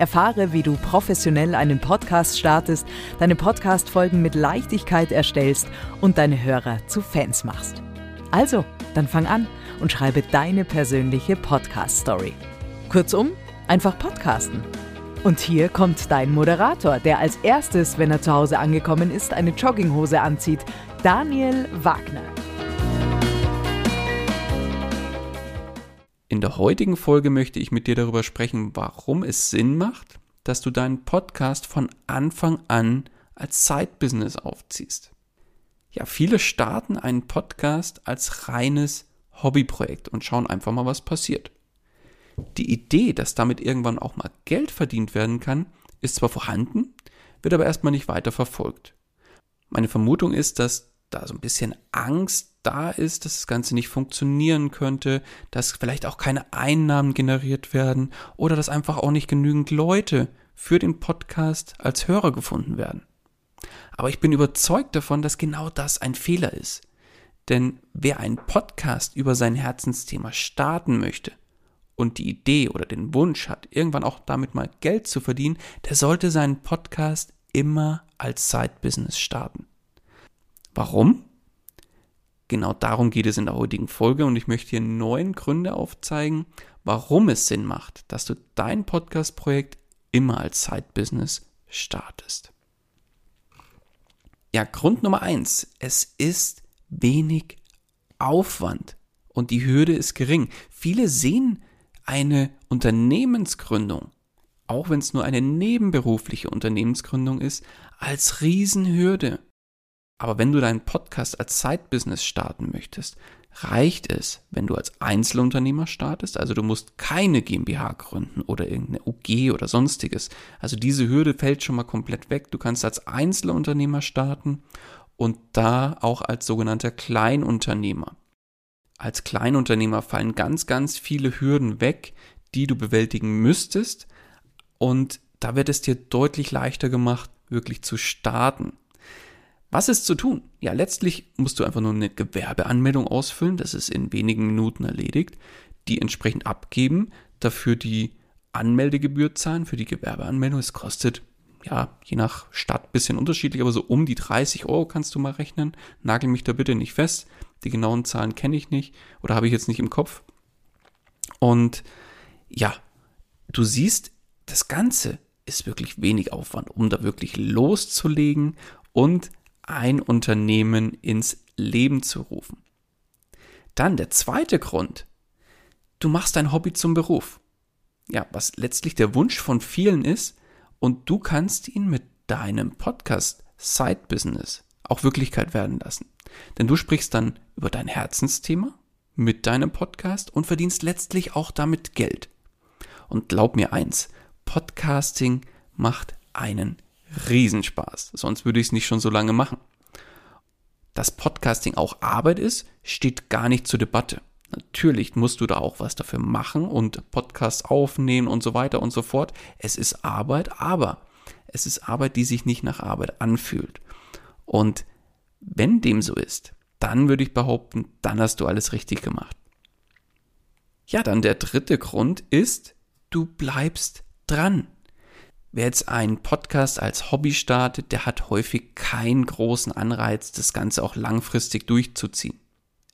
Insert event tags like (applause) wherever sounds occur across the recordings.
Erfahre, wie du professionell einen Podcast startest, deine Podcast-Folgen mit Leichtigkeit erstellst und deine Hörer zu Fans machst. Also, dann fang an und schreibe deine persönliche Podcast-Story. Kurzum, einfach podcasten. Und hier kommt dein Moderator, der als erstes, wenn er zu Hause angekommen ist, eine Jogginghose anzieht, Daniel Wagner. In der heutigen Folge möchte ich mit dir darüber sprechen, warum es Sinn macht, dass du deinen Podcast von Anfang an als Side-Business aufziehst. Ja, viele starten einen Podcast als reines Hobbyprojekt und schauen einfach mal, was passiert. Die Idee, dass damit irgendwann auch mal Geld verdient werden kann, ist zwar vorhanden, wird aber erstmal nicht weiter verfolgt. Meine Vermutung ist, dass da so ein bisschen Angst da ist, dass das Ganze nicht funktionieren könnte, dass vielleicht auch keine Einnahmen generiert werden oder dass einfach auch nicht genügend Leute für den Podcast als Hörer gefunden werden. Aber ich bin überzeugt davon, dass genau das ein Fehler ist. Denn wer einen Podcast über sein Herzensthema starten möchte und die Idee oder den Wunsch hat, irgendwann auch damit mal Geld zu verdienen, der sollte seinen Podcast immer als Side-Business starten. Warum? Genau darum geht es in der heutigen Folge und ich möchte hier neun Gründe aufzeigen, warum es Sinn macht, dass du dein Podcast-Projekt immer als Side-Business startest. Ja, Grund Nummer eins, es ist wenig Aufwand und die Hürde ist gering. Viele sehen eine Unternehmensgründung, auch wenn es nur eine nebenberufliche Unternehmensgründung ist, als Riesenhürde. Aber wenn du deinen Podcast als Side-Business starten möchtest, reicht es, wenn du als Einzelunternehmer startest. Also du musst keine GmbH gründen oder irgendeine UG oder sonstiges. Also diese Hürde fällt schon mal komplett weg. Du kannst als Einzelunternehmer starten und da auch als sogenannter Kleinunternehmer. Als Kleinunternehmer fallen ganz, ganz viele Hürden weg, die du bewältigen müsstest. Und da wird es dir deutlich leichter gemacht, wirklich zu starten. Was ist zu tun? Ja, letztlich musst du einfach nur eine Gewerbeanmeldung ausfüllen, das ist in wenigen Minuten erledigt, die entsprechend abgeben, dafür die Anmeldegebühr zahlen für die Gewerbeanmeldung. Es kostet, ja, je nach Stadt bisschen unterschiedlich, aber so um die 30 Euro kannst du mal rechnen. Nagel mich da bitte nicht fest. Die genauen Zahlen kenne ich nicht oder habe ich jetzt nicht im Kopf. Und ja, du siehst, das Ganze ist wirklich wenig Aufwand, um da wirklich loszulegen und ein Unternehmen ins Leben zu rufen. Dann der zweite Grund. Du machst dein Hobby zum Beruf. Ja, was letztlich der Wunsch von vielen ist und du kannst ihn mit deinem Podcast Side Business auch Wirklichkeit werden lassen. Denn du sprichst dann über dein Herzensthema mit deinem Podcast und verdienst letztlich auch damit Geld. Und glaub mir eins, Podcasting macht einen Riesenspaß. Sonst würde ich es nicht schon so lange machen. Dass Podcasting auch Arbeit ist, steht gar nicht zur Debatte. Natürlich musst du da auch was dafür machen und Podcasts aufnehmen und so weiter und so fort. Es ist Arbeit, aber es ist Arbeit, die sich nicht nach Arbeit anfühlt. Und wenn dem so ist, dann würde ich behaupten, dann hast du alles richtig gemacht. Ja, dann der dritte Grund ist, du bleibst dran. Wer jetzt einen Podcast als Hobby startet, der hat häufig keinen großen Anreiz, das Ganze auch langfristig durchzuziehen.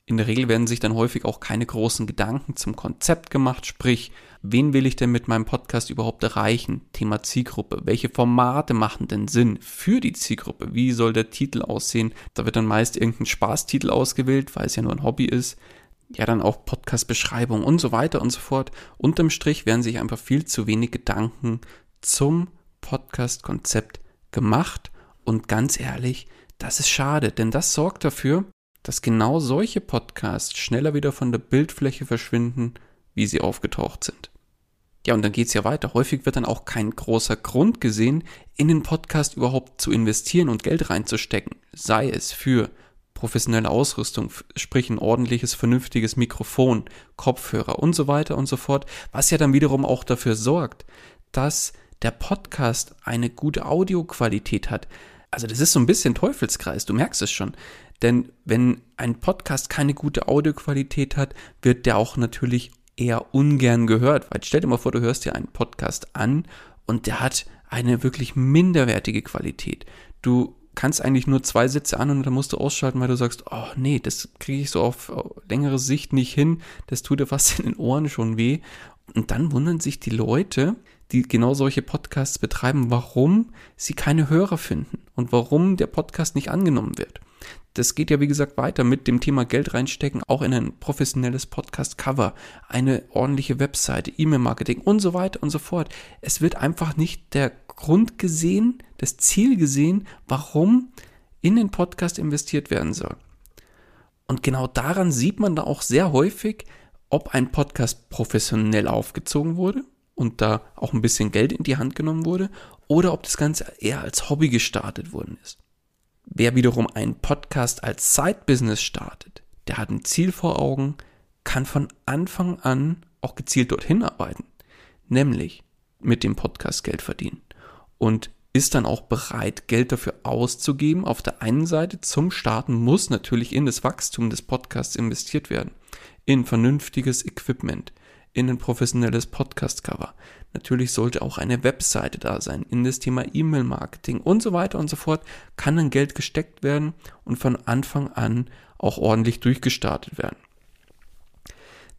In der Regel werden sich dann häufig auch keine großen Gedanken zum Konzept gemacht, sprich, wen will ich denn mit meinem Podcast überhaupt erreichen? Thema Zielgruppe. Welche Formate machen denn Sinn für die Zielgruppe? Wie soll der Titel aussehen? Da wird dann meist irgendein Spaßtitel ausgewählt, weil es ja nur ein Hobby ist. Ja, dann auch Podcast-Beschreibung und so weiter und so fort. Unterm Strich werden sich einfach viel zu wenig Gedanken zum Podcast-Konzept gemacht. Und ganz ehrlich, das ist schade, denn das sorgt dafür, dass genau solche Podcasts schneller wieder von der Bildfläche verschwinden, wie sie aufgetaucht sind. Ja, und dann geht's ja weiter. Häufig wird dann auch kein großer Grund gesehen, in den Podcast überhaupt zu investieren und Geld reinzustecken. Sei es für professionelle Ausrüstung, sprich ein ordentliches, vernünftiges Mikrofon, Kopfhörer und so weiter und so fort, was ja dann wiederum auch dafür sorgt, dass der Podcast eine gute Audioqualität hat. Also das ist so ein bisschen Teufelskreis, du merkst es schon. Denn wenn ein Podcast keine gute Audioqualität hat, wird der auch natürlich eher ungern gehört. Weil stell dir mal vor, du hörst dir einen Podcast an und der hat eine wirklich minderwertige Qualität. Du kannst eigentlich nur zwei Sätze an und dann musst du ausschalten, weil du sagst, oh nee, das kriege ich so auf längere Sicht nicht hin, das tut dir fast in den Ohren schon weh. Und dann wundern sich die Leute, die genau solche Podcasts betreiben, warum sie keine Hörer finden und warum der Podcast nicht angenommen wird. Das geht ja, wie gesagt, weiter mit dem Thema Geld reinstecken, auch in ein professionelles Podcast-Cover, eine ordentliche Webseite, E-Mail-Marketing und so weiter und so fort. Es wird einfach nicht der Grund gesehen, das Ziel gesehen, warum in den Podcast investiert werden soll. Und genau daran sieht man da auch sehr häufig, ob ein Podcast professionell aufgezogen wurde und da auch ein bisschen Geld in die Hand genommen wurde oder ob das Ganze eher als Hobby gestartet worden ist. Wer wiederum einen Podcast als Side-Business startet, der hat ein Ziel vor Augen, kann von Anfang an auch gezielt dorthin arbeiten, nämlich mit dem Podcast Geld verdienen und ist dann auch bereit, Geld dafür auszugeben. Auf der einen Seite zum Starten muss natürlich in das Wachstum des Podcasts investiert werden, in vernünftiges Equipment, in ein professionelles Podcast-Cover. Natürlich sollte auch eine Webseite da sein, in das Thema E-Mail-Marketing und so weiter und so fort kann dann Geld gesteckt werden und von Anfang an auch ordentlich durchgestartet werden.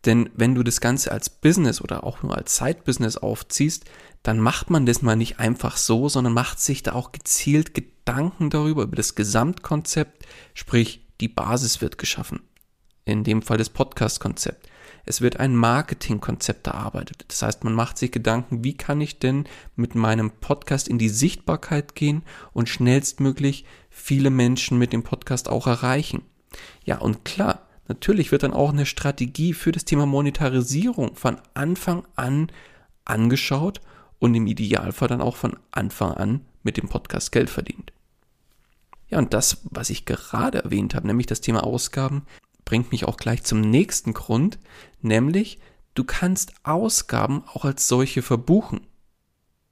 Denn wenn du das Ganze als Business oder auch nur als Side-Business aufziehst, dann macht man das mal nicht einfach so, sondern macht sich da auch gezielt Gedanken darüber, über das Gesamtkonzept, sprich die Basis wird geschaffen. In dem Fall das Podcast-Konzept. Es wird ein Marketingkonzept erarbeitet. Das heißt, man macht sich Gedanken, wie kann ich denn mit meinem Podcast in die Sichtbarkeit gehen und schnellstmöglich viele Menschen mit dem Podcast auch erreichen. Ja, und klar, natürlich wird dann auch eine Strategie für das Thema Monetarisierung von Anfang an angeschaut und im Idealfall dann auch von Anfang an mit dem Podcast Geld verdient. Ja, und das, was ich gerade erwähnt habe, nämlich das Thema Ausgaben, bringt mich auch gleich zum nächsten Grund, nämlich du kannst Ausgaben auch als solche verbuchen.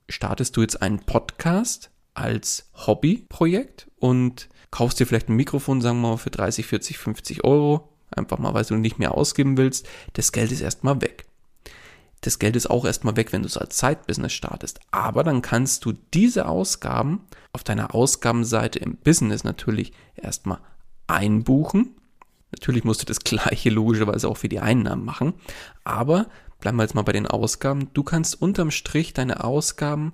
Startest du jetzt einen Podcast als Hobbyprojekt und kaufst dir vielleicht ein Mikrofon, sagen wir mal, für 30, 40, 50 Euro, einfach mal, weil du nicht mehr ausgeben willst, das Geld ist erstmal weg. Das Geld ist auch erstmal weg, wenn du es als Zeitbusiness startest. Aber dann kannst du diese Ausgaben auf deiner Ausgabenseite im Business natürlich erstmal einbuchen Natürlich musst du das gleiche logischerweise auch für die Einnahmen machen. Aber bleiben wir jetzt mal bei den Ausgaben. Du kannst unterm Strich deine Ausgaben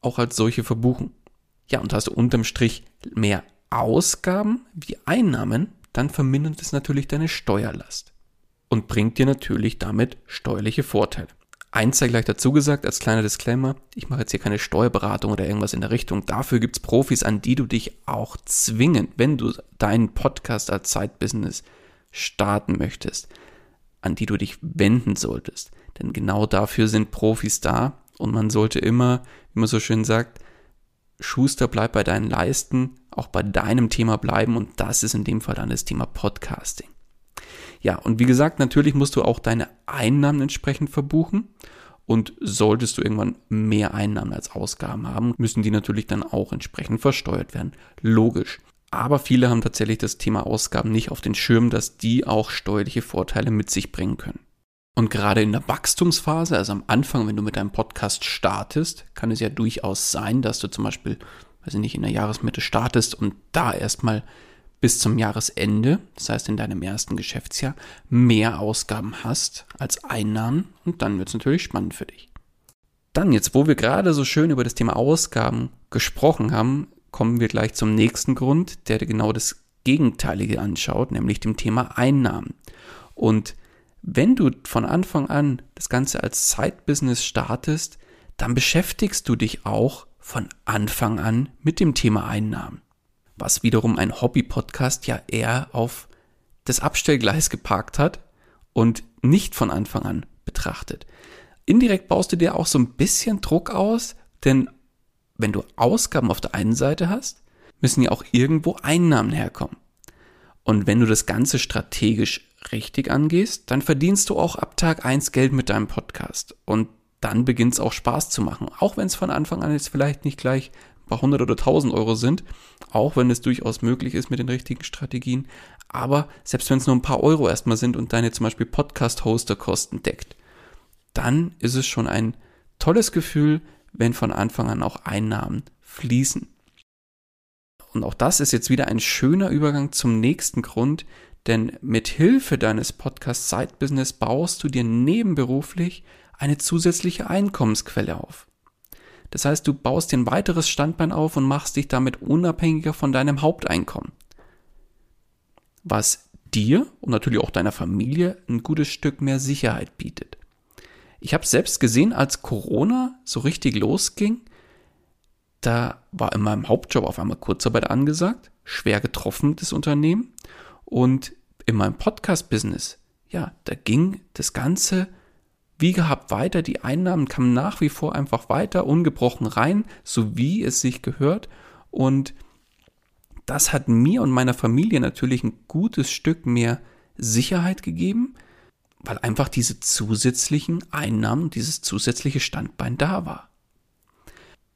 auch als solche verbuchen. Ja, und hast du unterm Strich mehr Ausgaben wie Einnahmen, dann vermindert es natürlich deine Steuerlast und bringt dir natürlich damit steuerliche Vorteile. Eins sei gleich dazu gesagt, als kleiner Disclaimer, ich mache jetzt hier keine Steuerberatung oder irgendwas in der Richtung. Dafür gibt es Profis, an die du dich auch zwingen, wenn du deinen Podcast als Zeitbusiness starten möchtest, an die du dich wenden solltest. Denn genau dafür sind Profis da und man sollte immer, wie man so schön sagt, Schuster bleib bei deinen Leisten, auch bei deinem Thema bleiben und das ist in dem Fall dann das Thema Podcasting. Ja, und wie gesagt, natürlich musst du auch deine Einnahmen entsprechend verbuchen. Und solltest du irgendwann mehr Einnahmen als Ausgaben haben, müssen die natürlich dann auch entsprechend versteuert werden. Logisch. Aber viele haben tatsächlich das Thema Ausgaben nicht auf den Schirm, dass die auch steuerliche Vorteile mit sich bringen können. Und gerade in der Wachstumsphase, also am Anfang, wenn du mit deinem Podcast startest, kann es ja durchaus sein, dass du zum Beispiel, weiß ich nicht, in der Jahresmitte startest und da erstmal bis zum Jahresende, das heißt in deinem ersten Geschäftsjahr, mehr Ausgaben hast als Einnahmen und dann wird es natürlich spannend für dich. Dann jetzt, wo wir gerade so schön über das Thema Ausgaben gesprochen haben, kommen wir gleich zum nächsten Grund, der genau das Gegenteilige anschaut, nämlich dem Thema Einnahmen. Und wenn du von Anfang an das Ganze als Side-Business startest, dann beschäftigst du dich auch von Anfang an mit dem Thema Einnahmen. Was wiederum ein Hobby-Podcast ja eher auf das Abstellgleis geparkt hat und nicht von Anfang an betrachtet. Indirekt baust du dir auch so ein bisschen Druck aus, denn wenn du Ausgaben auf der einen Seite hast, müssen ja auch irgendwo Einnahmen herkommen. Und wenn du das Ganze strategisch richtig angehst, dann verdienst du auch ab Tag 1 Geld mit deinem Podcast. Und dann beginnt es auch Spaß zu machen. Auch wenn es von Anfang an jetzt vielleicht nicht gleich paar hundert oder tausend Euro sind, auch wenn es durchaus möglich ist mit den richtigen Strategien. Aber selbst wenn es nur ein paar Euro erstmal sind und deine zum Beispiel Podcast-Hoster-Kosten deckt, dann ist es schon ein tolles Gefühl, wenn von Anfang an auch Einnahmen fließen. Und auch das ist jetzt wieder ein schöner Übergang zum nächsten Grund, denn mit Hilfe deines Podcast Side Business baust du dir nebenberuflich eine zusätzliche Einkommensquelle auf. Das heißt, du baust dir ein weiteres Standbein auf und machst dich damit unabhängiger von deinem Haupteinkommen. Was dir und natürlich auch deiner Familie ein gutes Stück mehr Sicherheit bietet. Ich habe selbst gesehen, als Corona so richtig losging, da war in meinem Hauptjob auf einmal Kurzarbeit angesagt, schwer getroffen das Unternehmen und in meinem Podcast-Business, ja, da ging das Ganze wie gehabt weiter, die Einnahmen kamen nach wie vor einfach weiter, ungebrochen rein, so wie es sich gehört und das hat mir und meiner Familie natürlich ein gutes Stück mehr Sicherheit gegeben, weil einfach diese zusätzlichen Einnahmen, dieses zusätzliche Standbein da war.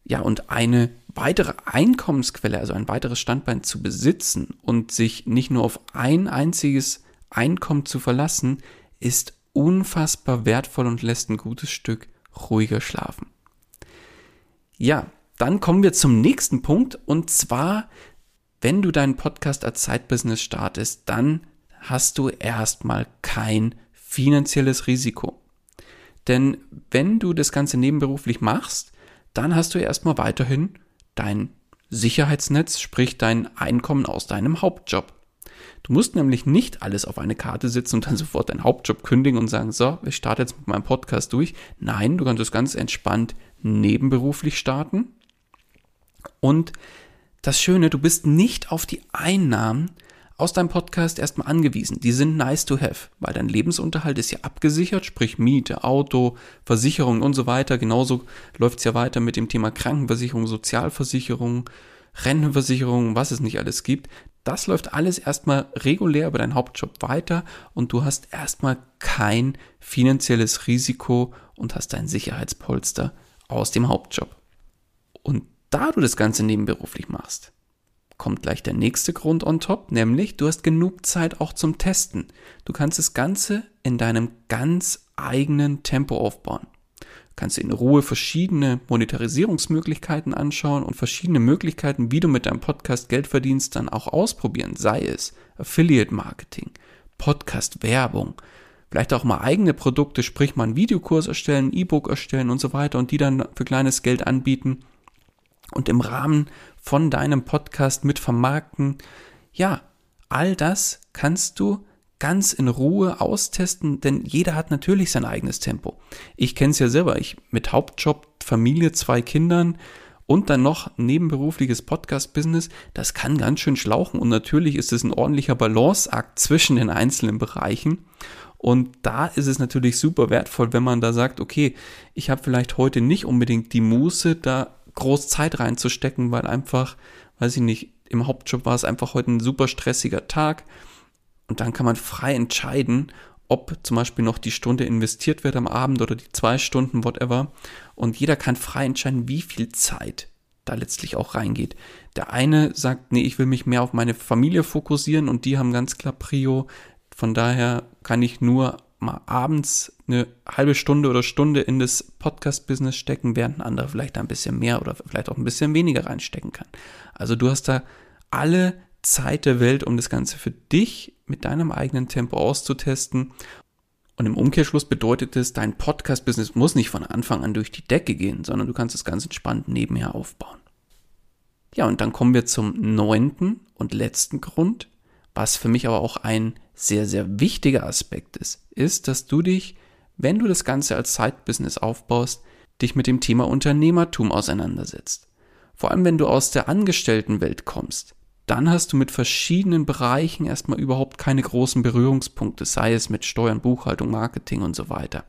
Ja, und eine weitere Einkommensquelle, also ein weiteres Standbein zu besitzen und sich nicht nur auf ein einziges Einkommen zu verlassen, ist unfassbar wertvoll und lässt ein gutes Stück ruhiger schlafen. Ja, dann kommen wir zum nächsten Punkt und zwar, wenn du deinen Podcast als Zeitbusiness startest, dann hast du erstmal kein finanzielles Risiko. Denn wenn du das Ganze nebenberuflich machst, dann hast du erstmal weiterhin dein Sicherheitsnetz, sprich dein Einkommen aus deinem Hauptjob. Du musst nämlich nicht alles auf eine Karte setzen und dann (laughs) sofort deinen Hauptjob kündigen und sagen, so, ich starte jetzt mit meinem Podcast durch. Nein, du kannst es ganz entspannt nebenberuflich starten. Und das Schöne, du bist nicht auf die Einnahmen aus deinem Podcast erstmal angewiesen. Die sind nice to have, weil dein Lebensunterhalt ist ja abgesichert, sprich Miete, Auto, Versicherung und so weiter. Genauso läuft es ja weiter mit dem Thema Krankenversicherung, Sozialversicherung, Rentenversicherung, was es nicht alles gibt. Das läuft alles erstmal regulär über deinen Hauptjob weiter und du hast erstmal kein finanzielles Risiko und hast dein Sicherheitspolster aus dem Hauptjob. Und da du das Ganze nebenberuflich machst, kommt gleich der nächste Grund on top, nämlich du hast genug Zeit auch zum Testen. Du kannst das Ganze in deinem ganz eigenen Tempo aufbauen. Du kannst in Ruhe verschiedene Monetarisierungsmöglichkeiten anschauen und verschiedene Möglichkeiten, wie du mit deinem Podcast Geld verdienst, dann auch ausprobieren. Sei es Affiliate Marketing, Podcast Werbung, vielleicht auch mal eigene Produkte, sprich mal einen Videokurs erstellen, E-Book erstellen und so weiter und die dann für kleines Geld anbieten und im Rahmen von deinem Podcast mit vermarkten. Ja, all das kannst du ganz in Ruhe austesten, denn jeder hat natürlich sein eigenes Tempo. Ich kenne es ja selber, ich mit Hauptjob, Familie, zwei Kindern und dann noch nebenberufliches Podcast-Business, das kann ganz schön schlauchen und natürlich ist es ein ordentlicher Balanceakt zwischen den einzelnen Bereichen. Und da ist es natürlich super wertvoll, wenn man da sagt, okay, ich habe vielleicht heute nicht unbedingt die Muße, da groß Zeit reinzustecken, weil einfach, weiß ich nicht, im Hauptjob war es einfach heute ein super stressiger Tag und dann kann man frei entscheiden, ob zum Beispiel noch die Stunde investiert wird am Abend oder die zwei Stunden, whatever. Und jeder kann frei entscheiden, wie viel Zeit da letztlich auch reingeht. Der eine sagt, nee, ich will mich mehr auf meine Familie fokussieren und die haben ganz klar Prio. Von daher kann ich nur mal abends eine halbe Stunde oder Stunde in das Podcast-Business stecken, während ein anderer vielleicht ein bisschen mehr oder vielleicht auch ein bisschen weniger reinstecken kann. Also du hast da alle Zeit der Welt, um das Ganze für dich mit deinem eigenen Tempo auszutesten. Und im Umkehrschluss bedeutet es, dein Podcast-Business muss nicht von Anfang an durch die Decke gehen, sondern du kannst es ganz entspannt nebenher aufbauen. Ja, und dann kommen wir zum neunten und letzten Grund, was für mich aber auch ein sehr, sehr wichtiger Aspekt ist, ist, dass du dich, wenn du das Ganze als Side-Business aufbaust, dich mit dem Thema Unternehmertum auseinandersetzt. Vor allem, wenn du aus der Angestelltenwelt kommst, dann hast du mit verschiedenen Bereichen erstmal überhaupt keine großen Berührungspunkte, sei es mit Steuern, Buchhaltung, Marketing und so weiter.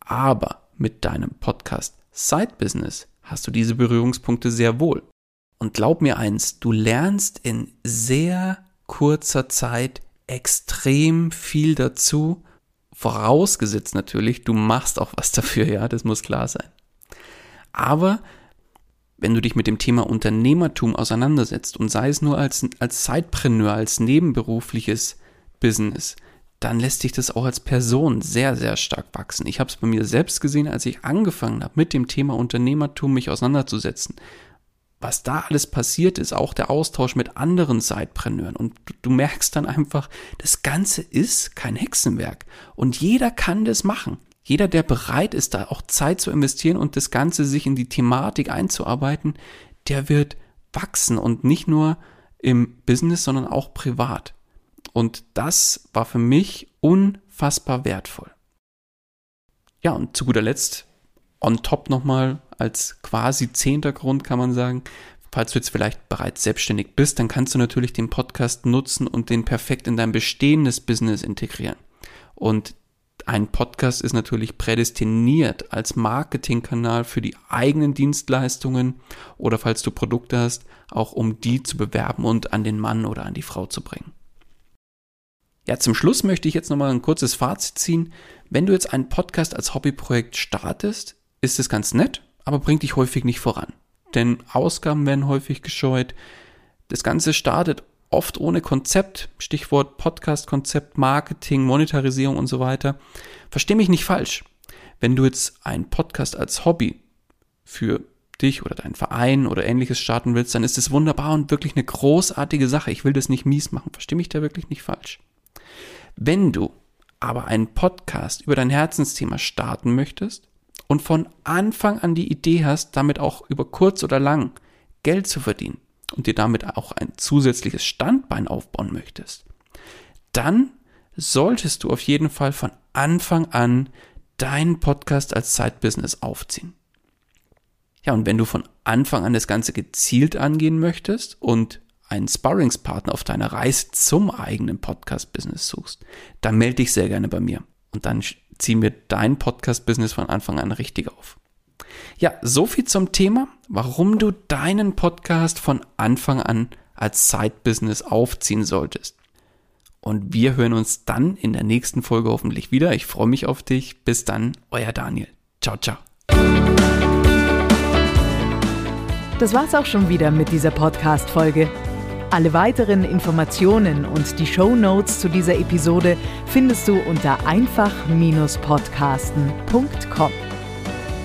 Aber mit deinem Podcast Side Business hast du diese Berührungspunkte sehr wohl. Und glaub mir eins, du lernst in sehr kurzer Zeit extrem viel dazu, vorausgesetzt natürlich, du machst auch was dafür, ja, das muss klar sein. Aber wenn du dich mit dem Thema Unternehmertum auseinandersetzt und sei es nur als, als Zeitpreneur, als nebenberufliches Business, dann lässt sich das auch als Person sehr, sehr stark wachsen. Ich habe es bei mir selbst gesehen, als ich angefangen habe, mit dem Thema Unternehmertum mich auseinanderzusetzen. Was da alles passiert ist, auch der Austausch mit anderen Zeitpreneuren. Und du, du merkst dann einfach, das Ganze ist kein Hexenwerk. Und jeder kann das machen. Jeder, der bereit ist, da auch Zeit zu investieren und das Ganze sich in die Thematik einzuarbeiten, der wird wachsen und nicht nur im Business, sondern auch privat. Und das war für mich unfassbar wertvoll. Ja, und zu guter Letzt, on top nochmal als quasi zehnter Grund kann man sagen, falls du jetzt vielleicht bereits selbstständig bist, dann kannst du natürlich den Podcast nutzen und den perfekt in dein bestehendes Business integrieren. Und ein Podcast ist natürlich prädestiniert als Marketingkanal für die eigenen Dienstleistungen oder falls du Produkte hast, auch um die zu bewerben und an den Mann oder an die Frau zu bringen. Ja, zum Schluss möchte ich jetzt nochmal ein kurzes Fazit ziehen. Wenn du jetzt einen Podcast als Hobbyprojekt startest, ist es ganz nett, aber bringt dich häufig nicht voran. Denn Ausgaben werden häufig gescheut. Das Ganze startet oft ohne Konzept, Stichwort Podcast-Konzept, Marketing, Monetarisierung und so weiter. Versteh mich nicht falsch. Wenn du jetzt einen Podcast als Hobby für dich oder deinen Verein oder ähnliches starten willst, dann ist es wunderbar und wirklich eine großartige Sache. Ich will das nicht mies machen. Versteh mich da wirklich nicht falsch. Wenn du aber einen Podcast über dein Herzensthema starten möchtest und von Anfang an die Idee hast, damit auch über kurz oder lang Geld zu verdienen, und dir damit auch ein zusätzliches Standbein aufbauen möchtest, dann solltest du auf jeden Fall von Anfang an deinen Podcast als Side-Business aufziehen. Ja, und wenn du von Anfang an das Ganze gezielt angehen möchtest und einen Sparringspartner auf deiner Reise zum eigenen Podcast-Business suchst, dann melde dich sehr gerne bei mir. Und dann ziehen wir dein Podcast-Business von Anfang an richtig auf. Ja, so viel zum Thema, warum du deinen Podcast von Anfang an als Side-Business aufziehen solltest. Und wir hören uns dann in der nächsten Folge hoffentlich wieder. Ich freue mich auf dich. Bis dann, euer Daniel. Ciao, ciao. Das war's auch schon wieder mit dieser Podcast-Folge. Alle weiteren Informationen und die Show Notes zu dieser Episode findest du unter einfach-podcasten.com.